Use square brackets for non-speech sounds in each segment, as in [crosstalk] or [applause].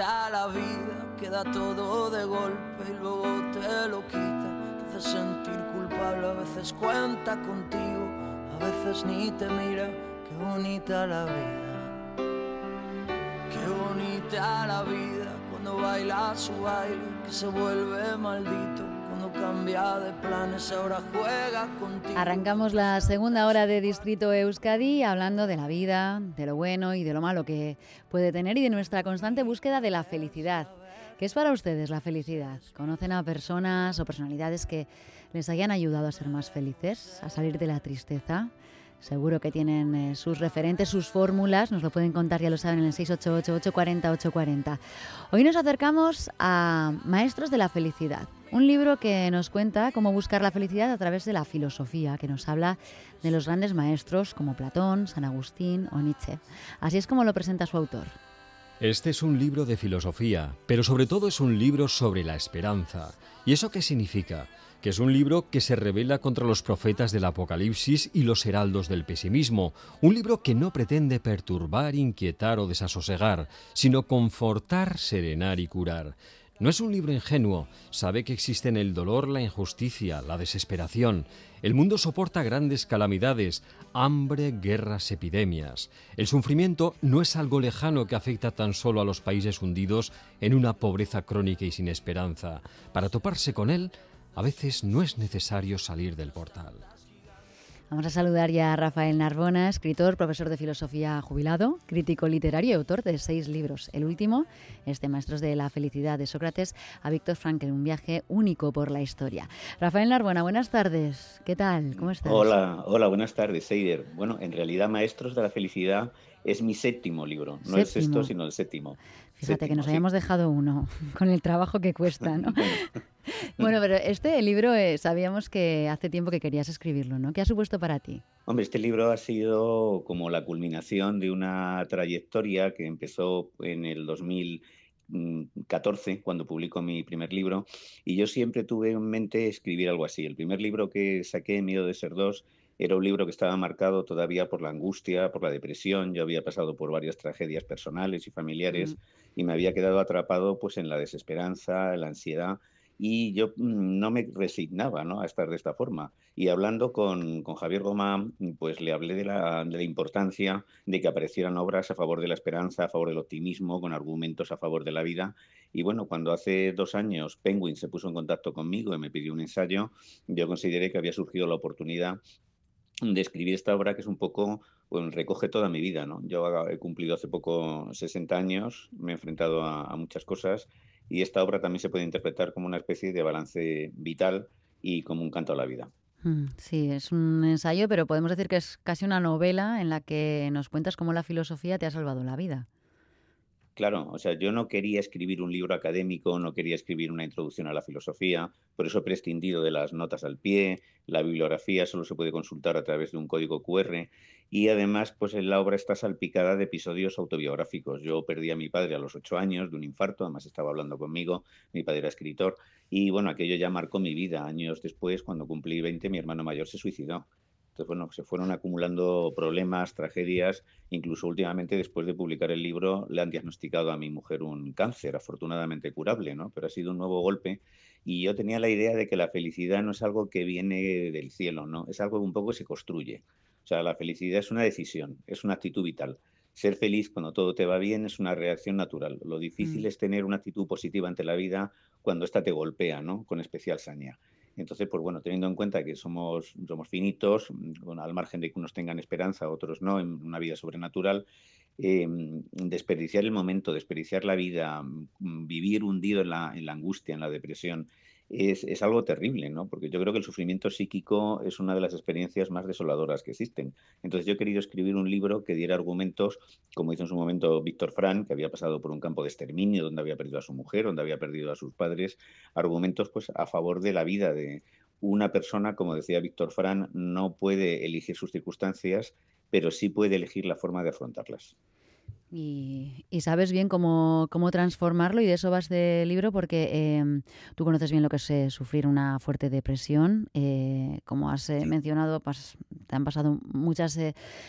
la vida, queda todo de golpe y luego te lo quita. Te hace sentir culpable, a veces cuenta contigo, a veces ni te mira. Qué bonita la vida, qué bonita la vida cuando baila su baile que se vuelve maldito cambia de planes, ahora juega contigo. Arrancamos la segunda hora de Distrito Euskadi hablando de la vida, de lo bueno y de lo malo que puede tener y de nuestra constante búsqueda de la felicidad. ¿Qué es para ustedes la felicidad? ¿Conocen a personas o personalidades que les hayan ayudado a ser más felices, a salir de la tristeza? Seguro que tienen eh, sus referentes, sus fórmulas, nos lo pueden contar, ya lo saben, en el 688-840-840. Hoy nos acercamos a Maestros de la Felicidad, un libro que nos cuenta cómo buscar la felicidad a través de la filosofía, que nos habla de los grandes maestros como Platón, San Agustín o Nietzsche. Así es como lo presenta su autor. Este es un libro de filosofía, pero sobre todo es un libro sobre la esperanza. ¿Y eso qué significa? que es un libro que se revela contra los profetas del Apocalipsis y los heraldos del pesimismo, un libro que no pretende perturbar, inquietar o desasosegar, sino confortar, serenar y curar. No es un libro ingenuo, sabe que existen el dolor, la injusticia, la desesperación. El mundo soporta grandes calamidades, hambre, guerras, epidemias. El sufrimiento no es algo lejano que afecta tan solo a los países hundidos en una pobreza crónica y sin esperanza. Para toparse con él, a veces no es necesario salir del portal. Vamos a saludar ya a Rafael Narbona, escritor, profesor de filosofía jubilado, crítico literario y autor de seis libros. El último este Maestros de la Felicidad de Sócrates a Víctor Frankl, un viaje único por la historia. Rafael Narbona, buenas tardes. ¿Qué tal? ¿Cómo estás? Hola, hola, buenas tardes, Seider. Bueno, en realidad Maestros de la Felicidad es mi séptimo libro, no es esto, sino el séptimo. Fíjate que nos habíamos dejado uno, [laughs] con el trabajo que cuesta, ¿no? [laughs] [laughs] bueno, pero este libro eh, sabíamos que hace tiempo que querías escribirlo, ¿no? ¿Qué ha supuesto para ti? Hombre, este libro ha sido como la culminación de una trayectoria que empezó en el 2014, cuando publicó mi primer libro, y yo siempre tuve en mente escribir algo así. El primer libro que saqué, Miedo de ser dos, era un libro que estaba marcado todavía por la angustia, por la depresión. Yo había pasado por varias tragedias personales y familiares y me había quedado atrapado pues en la desesperanza, en la ansiedad y yo mm, no me resignaba ¿no? a estar de esta forma. Y hablando con, con Javier Goma, pues le hablé de la, de la, importancia de que aparecieran obras a favor de la esperanza, a favor del optimismo, con argumentos a favor de la vida. Y bueno, cuando hace dos años Penguin se puso en contacto conmigo y me pidió un ensayo, yo consideré que había surgido la oportunidad de escribir esta obra que es un poco, recoge toda mi vida, ¿no? Yo he cumplido hace poco 60 años, me he enfrentado a, muchas cosas y esta obra también se puede interpretar como una especie de balance vital y como un canto a la vida. Mm, sí, es un ensayo, pero podemos decir que es casi una novela en la que nos cuentas cómo la filosofía te ha salvado la vida. Claro, o sea, yo no quería escribir un libro académico, no quería escribir una introducción a la filosofía, por eso he prescindido de las notas al pie, la bibliografía solo se puede consultar a través de un código QR y además, pues la obra está salpicada de episodios autobiográficos. Yo perdí a mi padre a los ocho años de un infarto, además estaba hablando conmigo, mi padre era escritor y bueno, aquello ya marcó mi vida. Años después, cuando cumplí 20, mi hermano mayor se suicidó. Entonces, bueno, se fueron acumulando problemas, tragedias. Incluso últimamente, después de publicar el libro, le han diagnosticado a mi mujer un cáncer, afortunadamente curable, ¿no? Pero ha sido un nuevo golpe. Y yo tenía la idea de que la felicidad no es algo que viene del cielo, ¿no? Es algo que un poco se construye. O sea, la felicidad es una decisión, es una actitud vital. Ser feliz cuando todo te va bien es una reacción natural. Lo difícil mm. es tener una actitud positiva ante la vida cuando ésta te golpea, ¿no? Con especial saña. Entonces, pues bueno, teniendo en cuenta que somos, somos finitos, al margen de que unos tengan esperanza, otros no, en una vida sobrenatural, eh, desperdiciar el momento, desperdiciar la vida, mm, vivir hundido en la, en la angustia, en la depresión, es, algo terrible, ¿no? Porque yo creo que el sufrimiento psíquico es una de las experiencias más desoladoras que existen. Entonces yo he querido escribir un libro que diera argumentos, como hizo en su momento Víctor Frank, que había pasado por un campo de exterminio, donde había perdido a su mujer, donde había perdido a sus padres, argumentos pues a favor de la vida de una persona, como decía Víctor Frank, no puede elegir sus circunstancias, pero sí puede elegir la forma de afrontarlas. Y, sabes bien cómo, cómo, transformarlo y de eso vas del libro porque em, tú conoces bien lo que es eh, sufrir una fuerte depresión. Eh, como has eh, mencionado, te han pasado muchas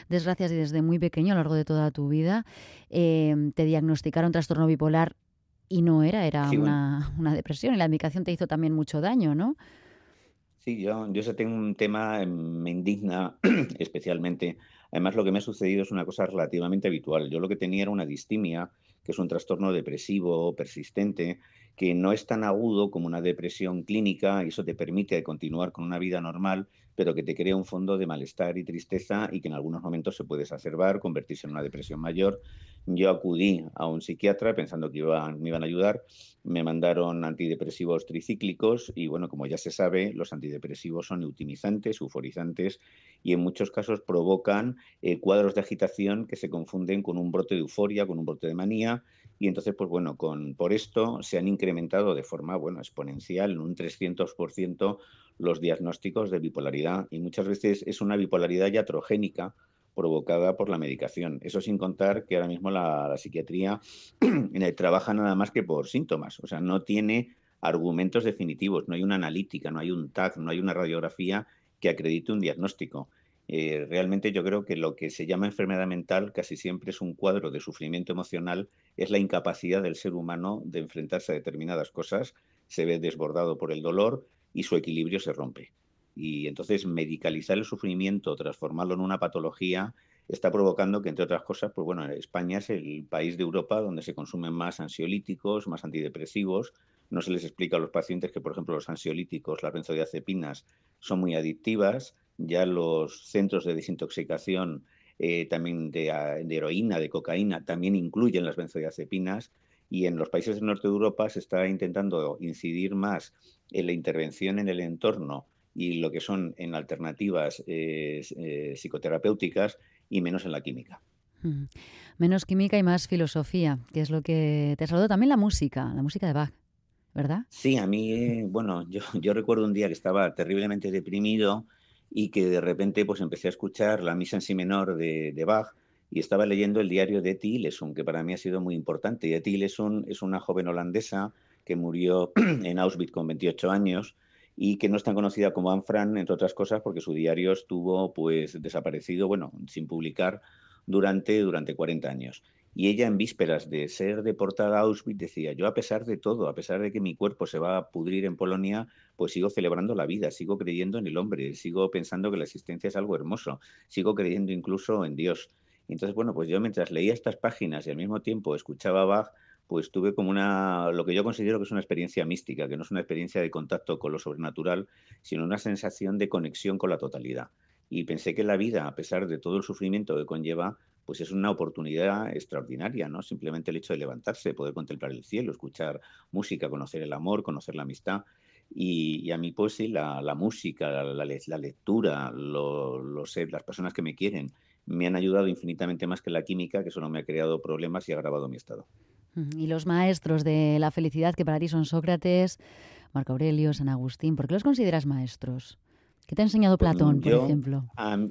desgracias y desde muy pequeño a lo largo de toda tu vida. Em, te diagnosticaron trastorno bipolar y no era, era una, una, depresión y la medicación te hizo también mucho daño, ¿no? Sí, yo, yo ese tengo un tema, me indigna [clears throat] especialmente. Además, lo que me ha sucedido es una cosa relativamente habitual. Yo lo que tenía era una distimia, que es un trastorno depresivo persistente, que no es tan agudo como una depresión clínica y eso te permite continuar con una vida normal, pero que te crea un fondo de malestar y tristeza y que en algunos momentos se puede exacerbar, convertirse en una depresión mayor. Yo acudí a un psiquiatra pensando que me iban a ayudar, me mandaron antidepresivos tricíclicos y bueno, como ya se sabe, los antidepresivos son eutimizantes, euforizantes y en muchos casos provocan eh, cuadros de agitación que se confunden con un brote de euforia, con un brote de manía y entonces, pues bueno, con, por esto se han incrementado de forma, bueno, exponencial en un 300% los diagnósticos de bipolaridad y muchas veces es una bipolaridad iatrogénica provocada por la medicación. Eso sin contar que ahora mismo la, psiquiatría [clears throat] trabaja nada más que por síntomas, o sea, no tiene argumentos definitivos, no hay una analítica, no hay un TAC, no hay una radiografía que acredite un diagnóstico. Eh, realmente yo creo que lo que se llama enfermedad mental casi siempre es un cuadro de sufrimiento emocional, es la incapacidad del ser humano de enfrentarse a determinadas cosas, se ve desbordado por el dolor y su equilibrio se rompe. Y entonces medicalizar el sufrimiento, transformarlo en una patología, está provocando que, entre otras cosas, pues bueno, España es el país de Europa donde se consumen más ansiolíticos, más antidepresivos. No se les explica a los pacientes que, por ejemplo, los ansiolíticos, las benzodiazepinas, son muy adictivas. Ya los centros de desintoxicación eh, también de, de, heroína, de cocaína, también incluyen las benzodiazepinas. Y en los países del norte de Europa se está intentando incidir más en la intervención en el entorno y lo que son en alternativas eh, eh, psicoterapéuticas y menos en la química. Menos química y más filosofía, que es lo que te ha saludado también la música, la música de Bach, ¿verdad? Sí, a mí, bueno, yo, yo recuerdo un día que estaba terriblemente deprimido y que de repente pues empecé a escuchar la misa en si menor de, de Bach y estaba leyendo el diario de Etty que para mí ha sido muy importante. Y Etty Leson es una joven holandesa que murió [clears throat] en Auschwitz con 28 años y que no es tan conocida como Anne Frank, entre otras cosas, porque su diario estuvo pues desaparecido, bueno, sin publicar durante, durante 40 años. Y ella en vísperas de ser deportada a Auschwitz decía, yo a pesar de todo, a pesar de que mi cuerpo se va a pudrir en Polonia, pues sigo celebrando la vida, sigo creyendo en el hombre, sigo pensando que la existencia es algo hermoso, sigo creyendo incluso en Dios. Entonces, bueno, pues yo mientras leía estas páginas y al mismo tiempo escuchaba a Bach, pues tuve como una, lo que yo considero que es una experiencia mística, que no es una experiencia de contacto con lo sobrenatural, sino una sensación de conexión con la totalidad. Y pensé que la vida, a pesar de todo el sufrimiento que conlleva, pues es una oportunidad extraordinaria, ¿no? Simplemente el hecho de levantarse, poder contemplar el cielo, escuchar música, conocer el amor, conocer la amistad. Y, a mí, pues sí, la, música, la, lectura, las personas que me quieren, me han ayudado infinitamente más que la química, que solo me ha creado problemas y ha agravado mi estado. Y los maestros de la felicidad que para ti son Sócrates, Marco Aurelio, San Agustín, ¿por qué los consideras maestros? ¿Qué te ha enseñado Platón, por ejemplo?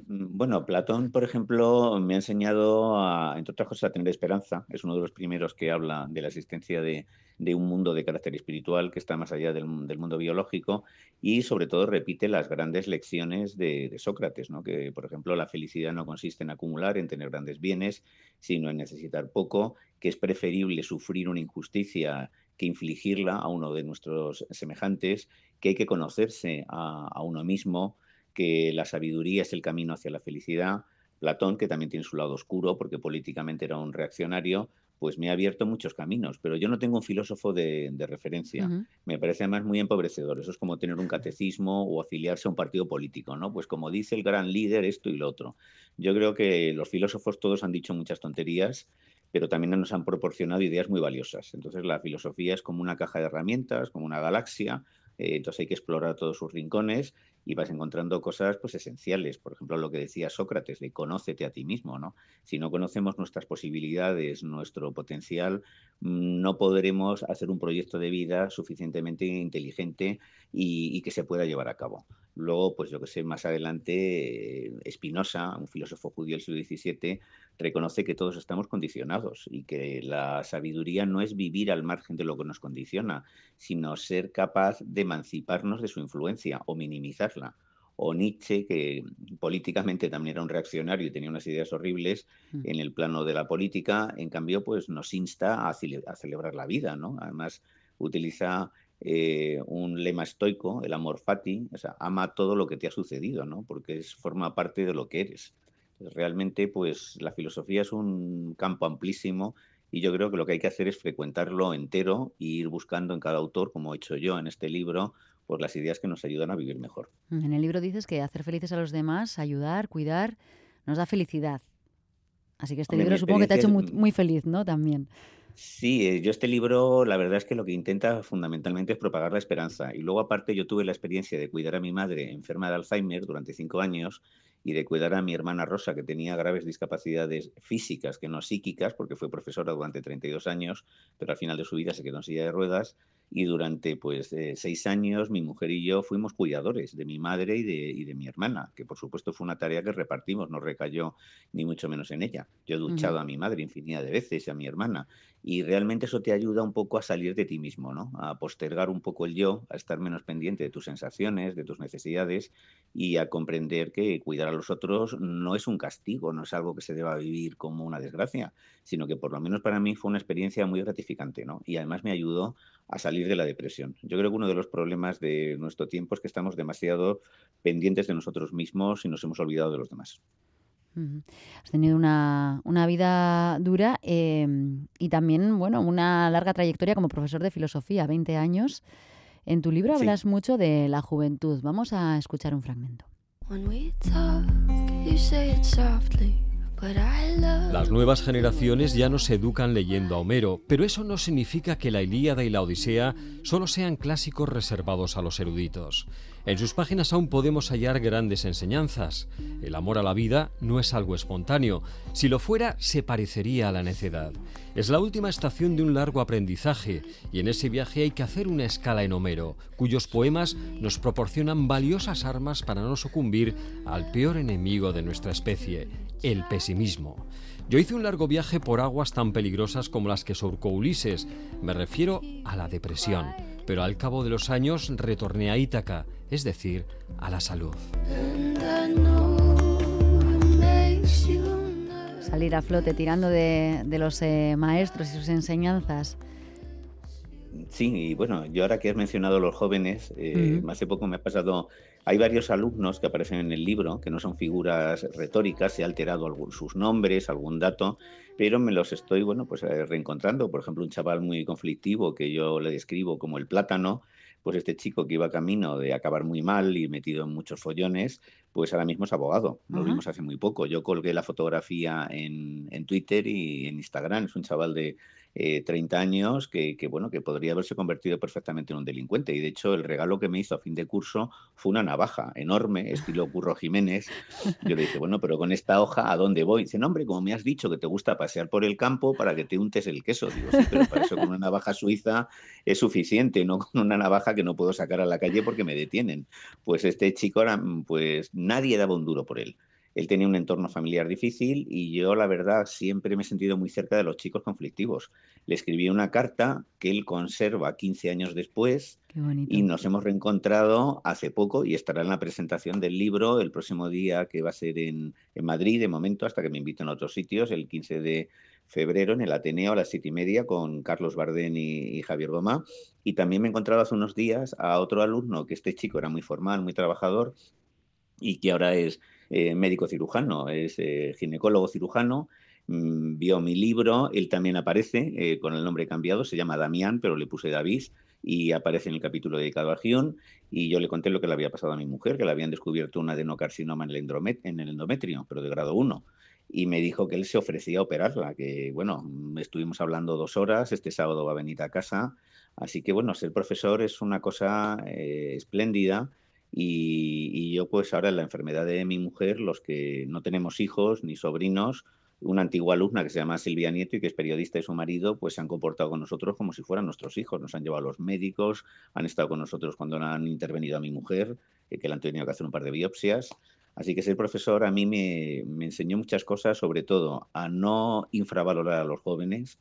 bueno, Platón, por ejemplo, me ha enseñado, a, entre otras cosas, a tener esperanza. Es uno de los primeros que habla de la existencia de, un mundo de carácter espiritual que está más allá del, mundo biológico y, sobre todo, repite las grandes lecciones de, de, Sócrates, ¿no? que, por ejemplo, la felicidad no consiste en acumular, en tener grandes bienes, sino en necesitar poco, que es preferible sufrir una injusticia que infligirla a uno de nuestros semejantes, que hay que conocerse a, uno mismo, que la sabiduría es el camino hacia la felicidad. Platón, que también tiene su lado oscuro porque políticamente era un reaccionario, pues me ha abierto muchos caminos, pero yo no tengo un filósofo de, referencia. Me parece además muy empobrecedor. Eso es como tener un catecismo o afiliarse a un partido político, ¿no? Pues como dice el gran líder, esto y lo otro. Yo creo que los filósofos todos han dicho muchas tonterías pero también nos han proporcionado ideas muy valiosas. Entonces la filosofía es como una caja de herramientas, como una galaxia, eh, entonces hay que explorar todos sus rincones y vas encontrando cosas pues esenciales. Por ejemplo, lo que decía Sócrates, de conócete a ti mismo, ¿no? Si no conocemos nuestras posibilidades, nuestro potencial, mm, no podremos hacer un proyecto de vida suficientemente inteligente y, y que se pueda llevar a cabo. Luego, pues yo que sé, más adelante, Espinosa, un filósofo judío del siglo XVII, reconoce que todos estamos condicionados y que la sabiduría no es vivir al margen de lo que nos condiciona, sino ser capaz de emanciparnos de su influencia o minimizarla o Nietzsche, que políticamente también era un reaccionario y tenía unas ideas horribles mm. en el plano de la política, en cambio, pues nos insta a, celebrar la vida, ¿no? Además, utiliza eh, un lema estoico, el amor fati, o sea, ama todo lo que te ha sucedido, ¿no? Porque es, forma parte de lo que eres. realmente, pues la filosofía es un campo amplísimo y yo creo que lo que hay que hacer es frecuentarlo entero e ir buscando en cada autor, como he hecho yo en este libro, por las ideas que nos ayudan a vivir mejor. En el libro dices que hacer felices a los demás, ayudar, cuidar, nos da felicidad. Así que este libro supongo que te ha hecho muy, muy feliz, ¿no? También. Sí, eh, yo este libro, la verdad es que lo que intenta fundamentalmente es propagar la esperanza. Y luego, aparte, yo tuve la experiencia de cuidar a mi madre enferma de Alzheimer durante cinco años y de cuidar a mi hermana Rosa, que tenía graves discapacidades físicas, que no psíquicas, porque fue profesora durante 32 años, pero al final de su vida se quedó en silla de ruedas y durante pues eh, seis años mi mujer y yo fuimos cuidadores de mi madre y de, y de, mi hermana, que por supuesto fue una tarea que repartimos, no recayó ni mucho menos en ella. Yo he duchado a mi madre infinidad de veces y a mi hermana y realmente eso te ayuda un poco a salir de ti mismo, ¿no? A postergar un poco el yo, a estar menos pendiente de tus sensaciones, de tus necesidades y a comprender que cuidar a los otros no es un castigo, no es algo que se deba vivir como una desgracia, sino que por lo menos para mí fue una experiencia muy gratificante, ¿no? Y además me ayudó a salir de la depresión. Yo creo que uno de los problemas de nuestro tiempo es que estamos demasiado pendientes de nosotros mismos y nos hemos olvidado de los demás. Has tenido una, vida dura em, y también, bueno, una larga trayectoria como profesor de filosofía, 20 años. En tu libro hablas mucho de la juventud. Vamos a escuchar un fragmento. Las nuevas generaciones ya no se educan leyendo a Homero, pero eso no significa que la Ilíada y la Odisea solo sean clásicos reservados a los eruditos. En sus páginas aún podemos hallar grandes enseñanzas. El amor a la vida no es algo espontáneo. Si lo fuera, se parecería a la necedad. Es la última estación de un largo aprendizaje, y en ese viaje hay que hacer una escala en Homero, cuyos poemas nos proporcionan valiosas armas para no sucumbir al peor enemigo de nuestra especie, el pesimismo. Yo hice un largo viaje por aguas tan peligrosas como las que surcó Ulises. Me refiero a la depresión pero al cabo de los años retorné a Ítaca, es decir, a la salud. Salir a flote tirando de, los eh, maestros y sus enseñanzas. Sí, y bueno, yo ahora que has mencionado a los jóvenes, eh, hace poco me ha pasado, hay varios alumnos que aparecen en el libro, que no son figuras retóricas, se ha alterado algún, sus nombres, algún dato, pero me los estoy, bueno, pues eh, reencontrando. Por ejemplo, un chaval muy conflictivo que yo le describo como el plátano, pues este chico que iba camino de acabar muy mal y metido en muchos follones, pues ahora mismo es abogado. Lo vimos hace muy poco. Yo colgué la fotografía en, en Twitter y en Instagram. Es un chaval de eh, 30 años que, bueno, que podría haberse convertido perfectamente en un delincuente. Y de hecho, el regalo que me hizo a fin de curso fue una navaja enorme, estilo Curro Jiménez. [laughs] Yo le dije, bueno, pero con esta hoja, ¿a dónde voy? Dice, no, hombre, como me has dicho que te gusta pasear por el campo para que te untes el queso. Digo, sí, pero para eso con una navaja suiza es suficiente, no con una navaja que no puedo sacar a la calle porque me detienen. Pues este chico, era, pues nadie daba un duro por él. Él tenía un entorno familiar difícil y yo, la verdad, siempre me he sentido muy cerca de los chicos conflictivos. Le escribí una carta que él conserva 15 años después y nos hemos reencontrado hace poco y estará en la presentación del libro el próximo día que va a ser en, Madrid, de momento, hasta que me inviten a otros sitios, el 15 de febrero en el Ateneo a las siete y media con Carlos Bardén y, y, Javier Goma. Y también me he encontrado hace unos días a otro alumno, que este chico era muy formal, muy trabajador y que ahora es eh, médico cirujano, es eh, ginecólogo cirujano, mm, vio mi libro, él también aparece eh, con el nombre cambiado, se llama Damián, pero le puse David y aparece en el capítulo dedicado a Gion y yo le conté lo que le había pasado a mi mujer, que le habían descubierto un adenocarcinoma en el, en el endometrio, pero de grado 1 y me dijo que él se ofrecía a operarla, que bueno, estuvimos hablando dos horas, este sábado va a venir a casa, así que bueno, ser profesor es una cosa espléndida y, yo pues ahora en la enfermedad de mi mujer, los que no tenemos hijos ni sobrinos, una antigua alumna que se llama Silvia Nieto y que es periodista y su marido, pues se han comportado con nosotros como si fueran nuestros hijos. Nos han llevado a los médicos, han estado con nosotros cuando han intervenido a mi mujer, eh, que le han tenido que hacer un par de biopsias. Así que ser profesor a mí me, enseñó muchas cosas, sobre todo a no infravalorar a los jóvenes,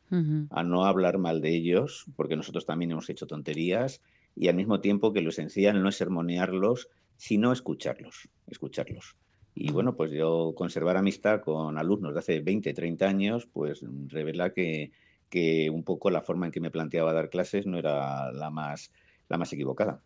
a no hablar mal de ellos, porque nosotros también hemos hecho tonterías y al mismo tiempo que lo esencial no es sermonearlos, sino escucharlos, escucharlos. Y bueno, pues yo conservar amistad con alumnos de hace 20, 30 años, pues revela que, que un poco la forma en que me planteaba dar clases no era la más, la más equivocada.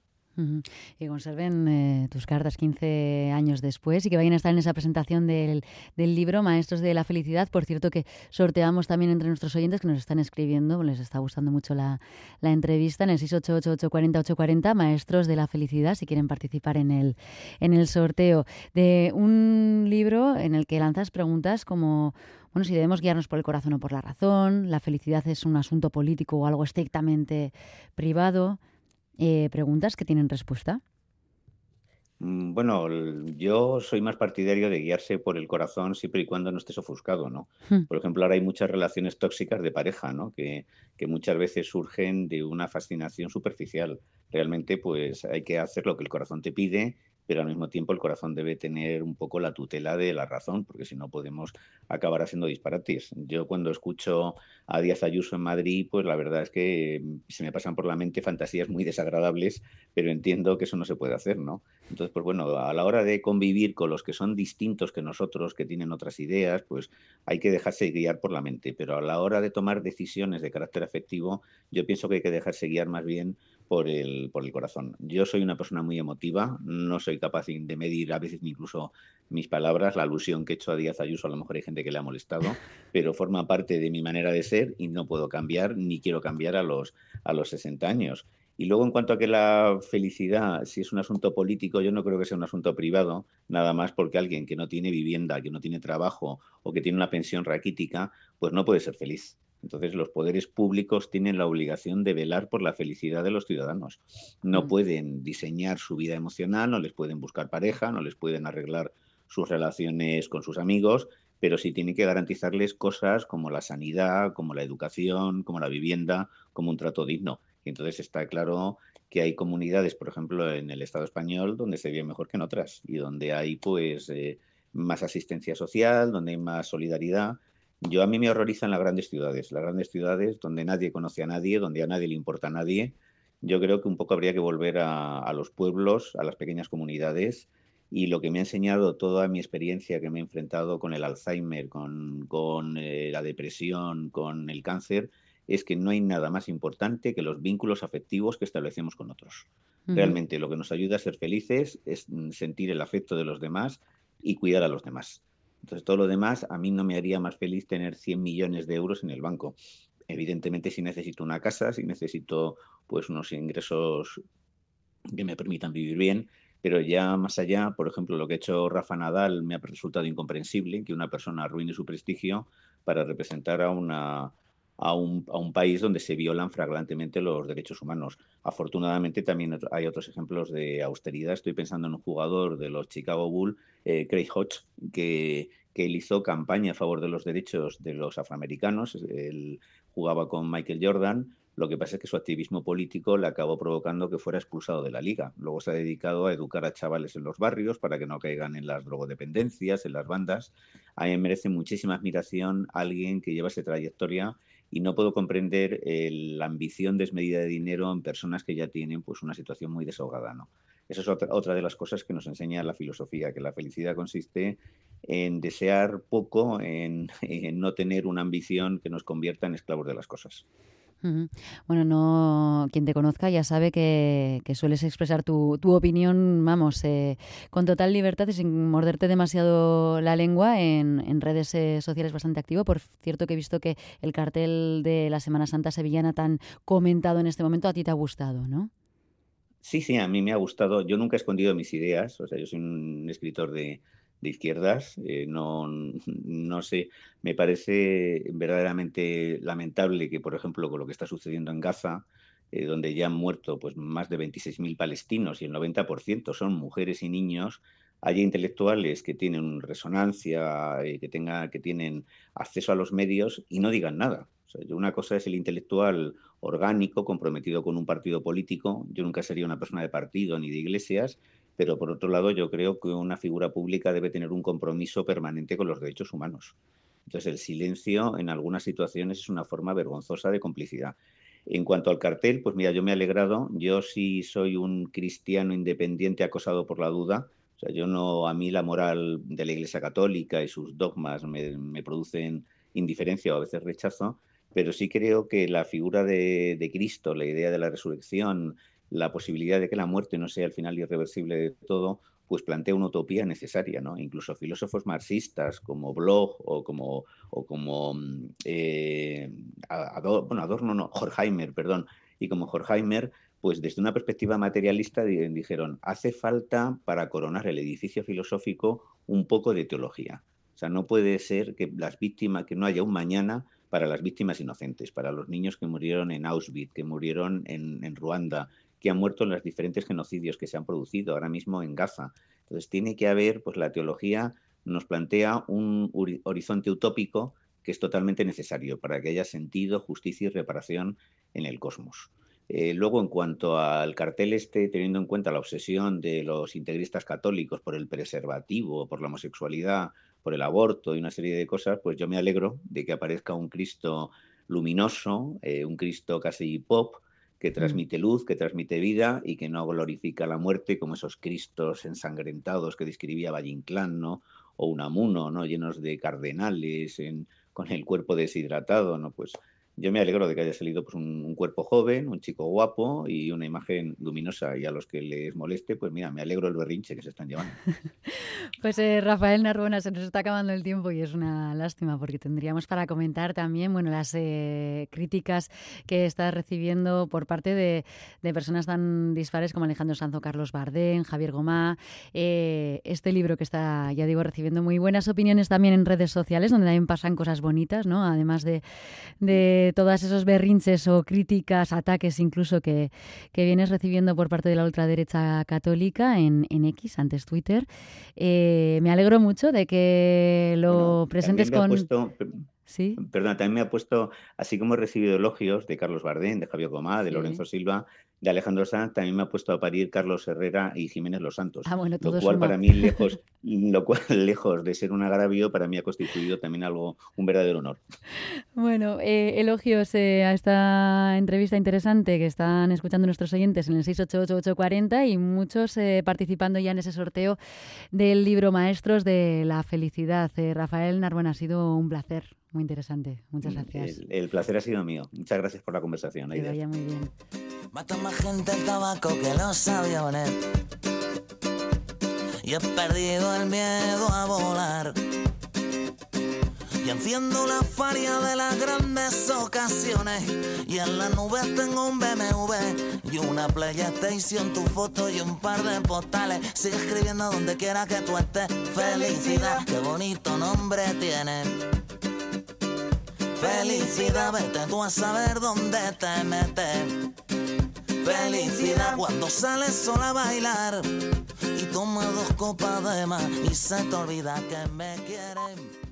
Y conserven eh, tus cartas 15 años después y que vayan a estar en esa presentación del, libro Maestros de la Felicidad. Por cierto, que sorteamos también entre nuestros oyentes que nos están escribiendo, les está gustando mucho la, entrevista en el 688-840-840, Maestros de la Felicidad, si quieren participar en el, en el sorteo de un libro en el que lanzas preguntas como bueno, si debemos guiarnos por el corazón o por la razón, la felicidad es un asunto político o algo estrictamente privado. Eh, preguntas que tienen respuesta. Mm, bueno, yo soy más partidario de guiarse por el corazón siempre y cuando no estés ofuscado, ¿no? Hmm. Por ejemplo, ahora hay muchas relaciones tóxicas de pareja, ¿no? Que, que, muchas veces surgen de una fascinación superficial. Realmente, pues hay que hacer lo que el corazón te pide pero al mismo tiempo el corazón debe tener un poco la tutela de la razón, porque si no podemos acabar haciendo disparates. Yo cuando escucho a Díaz Ayuso en Madrid, pues la verdad es que se me pasan por la mente fantasías muy desagradables, pero entiendo que eso no se puede hacer, ¿no? Entonces, pues bueno, a la hora de convivir con los que son distintos que nosotros, que tienen otras ideas, pues hay que dejarse guiar por la mente, pero a la hora de tomar decisiones de carácter afectivo, yo pienso que hay que dejarse guiar más bien por el, por el corazón. Yo soy una persona muy emotiva, no soy capaz de medir a veces incluso mis palabras, la alusión que he hecho a Díaz Ayuso, a lo mejor hay gente que le ha molestado, [laughs] pero forma parte de mi manera de ser y no puedo cambiar ni quiero cambiar a los, a los 60 años. Y luego, en cuanto a que la felicidad, si es un asunto político, yo no creo que sea un asunto privado, nada más porque alguien que no tiene vivienda, que no tiene trabajo o que tiene una pensión raquítica, pues no puede ser feliz. Entonces, los poderes públicos tienen la obligación de velar por la felicidad de los ciudadanos. No mm. pueden diseñar su vida emocional, no les pueden buscar pareja, no les pueden arreglar sus relaciones con sus amigos, pero sí tienen que garantizarles cosas como la sanidad, como la educación, como la vivienda, como un trato digno. Y entonces está claro que hay comunidades, por ejemplo, en el Estado español, donde se vive mejor que en otras y donde hay pues eh, más asistencia social, donde hay más solidaridad yo a mí me horrorizan las grandes ciudades, las grandes ciudades donde nadie conoce a nadie, donde a nadie le importa a nadie. Yo creo que un poco habría que volver a, los pueblos, a las pequeñas comunidades. Y lo que me ha enseñado toda mi experiencia que me he enfrentado con el Alzheimer, con, eh, la depresión, con el cáncer, es que no hay nada más importante que los vínculos afectivos que establecemos con otros. Realmente lo que nos ayuda a ser felices es sentir el afecto de los demás y cuidar a los demás. Entonces, todo lo demás a mí no me haría más feliz tener 100 millones de euros en el banco. Evidentemente, si necesito una casa, si necesito pues unos ingresos que me permitan vivir bien, pero ya más allá, por ejemplo, lo que ha hecho Rafa Nadal me ha resultado incomprensible que una persona arruine su prestigio para representar a una a un, a un, país donde se violan flagrantemente los derechos humanos. Afortunadamente también hay otros ejemplos de austeridad. Estoy pensando en un jugador de los Chicago Bulls, eh, Craig Hodge, que, que él hizo campaña a favor de los derechos de los afroamericanos. Él jugaba con Michael Jordan. Lo que pasa es que su activismo político le acabó provocando que fuera expulsado de la liga. Luego se ha dedicado a educar a chavales en los barrios para que no caigan en las drogodependencias, en las bandas. A mí me merece muchísima admiración alguien que lleva esa trayectoria y no puedo comprender la ambición desmedida de dinero en personas que ya tienen pues una situación muy desahogada, ¿no? Esa es otra, otra de las cosas que nos enseña la filosofía, que la felicidad consiste en desear poco, en [laughs] no tener una ambición que nos convierta en esclavos de las cosas. Bueno, no, quien te conozca ya sabe que, sueles expresar tu, opinión, vamos, eh, con total libertad y sin morderte demasiado la lengua en, redes eh, sociales bastante activo. Por cierto, que he visto que el cartel de la Semana Santa sevillana tan comentado en este momento a ti te ha gustado, ¿no? Sí, sí, a mí me ha gustado. Yo nunca he escondido mis ideas, o sea, yo soy un escritor de, de izquierdas. Eh, no, no sé, me parece verdaderamente lamentable que, por ejemplo, con lo que está sucediendo en Gaza, eh, donde ya han muerto pues, más de 26.000 palestinos y el 90% son mujeres y niños, haya intelectuales que tienen resonancia, eh, que, tenga, que tienen acceso a los medios y no digan nada. una cosa es el intelectual orgánico, comprometido con un partido político. Yo nunca sería una persona de partido ni de iglesias, pero por otro lado yo creo que una figura pública debe tener un compromiso permanente con los derechos humanos. Entonces el silencio en algunas situaciones es una forma vergonzosa de complicidad. En cuanto al cartel, pues mira, yo me he alegrado. Yo sí soy un cristiano independiente acosado por la duda. O sea, yo no, a mí la moral de la Iglesia Católica y sus dogmas me, me producen indiferencia o a veces rechazo, pero sí creo que la figura de, de, Cristo, la idea de la resurrección, la posibilidad de que la muerte no sea el final irreversible de todo, pues plantea una utopía necesaria, ¿no? Incluso filósofos marxistas como Bloch o como, o como eh, Adorno, bueno, Adorno no, perdón, y como Horkheimer, pues desde una perspectiva materialista dijeron, hace falta para coronar el edificio filosófico un poco de teología. O sea, no puede ser que las víctimas, que no haya un mañana para las víctimas inocentes, para los niños que murieron en Auschwitz, que murieron en Ruanda, que han muerto en los diferentes genocidios que se han producido ahora mismo en Gaza. Entonces tiene que haber, pues la teología nos plantea un horizonte utópico que es totalmente necesario para que haya sentido, justicia y reparación en el cosmos. Eh, luego, en cuanto al cartel este, teniendo en cuenta la obsesión de los integristas católicos por el preservativo, por la homosexualidad, por el aborto y una serie de cosas, pues yo me alegro de que aparezca un Cristo luminoso, eh, un Cristo casi pop, que mm. transmite luz, que transmite vida y que no glorifica la muerte como esos cristos ensangrentados que describía Valle Inclán, ¿no? O Unamuno, ¿no? Llenos de cardenales, en, con el cuerpo deshidratado, ¿no? Pues yo me alegro de que haya salido pues, un, cuerpo joven, un chico guapo y una imagen luminosa. Y a los que les moleste, pues mira, me alegro el berrinche que se están llevando. [laughs] pues eh, Rafael Narbona, se nos está acabando el tiempo y es una lástima porque tendríamos para comentar también bueno, las eh, críticas que estás recibiendo por parte de, personas tan dispares como Alejandro Sanzo, Carlos Bardén, Javier Gomá. Eh, este libro que está, ya digo, recibiendo muy buenas opiniones también en redes sociales, donde también pasan cosas bonitas, ¿no? Además de todas esos berrinches o críticas, ataques incluso que, vienes recibiendo por parte de la ultraderecha católica en, X, antes Twitter. Eh, me alegro mucho de que lo presentes con... ¿Sí? Perdón, también me ha puesto, así como he recibido elogios de Carlos Bardén, de Javier Gomá, de Lorenzo Silva, de Alejandro Sanz, también me ha puesto a parir Carlos Herrera y Jiménez Los Santos. Ah, bueno, lo cual para mí lejos, [laughs] lo cual lejos de ser un agravio, para mí ha constituido también algo, un verdadero honor. [laughs] Bueno, eh, elogios eh, a esta entrevista interesante que están escuchando nuestros oyentes en el 688-840 y muchos eh, participando ya en ese sorteo del libro Maestros de la Felicidad. Rafael Narbona, ha sido un placer. Muy interesante. Muchas gracias. El, placer ha sido mío. Muchas gracias por la conversación. Que vaya muy bien. Mata más gente el tabaco que los aviones. Y he perdido el miedo a volar. Y enciendo la faria de las grandes ocasiones. Y en la nube tengo un BMW y una PlayStation, tu foto y un par de postales. Sigue escribiendo donde quiera que tú estés. Felicidad, qué bonito nombre tiene. Felicidad, vete tú a saber dónde te metes. Felicidad cuando sales sola a bailar y toma dos copas de más y se te olvida que me quieren.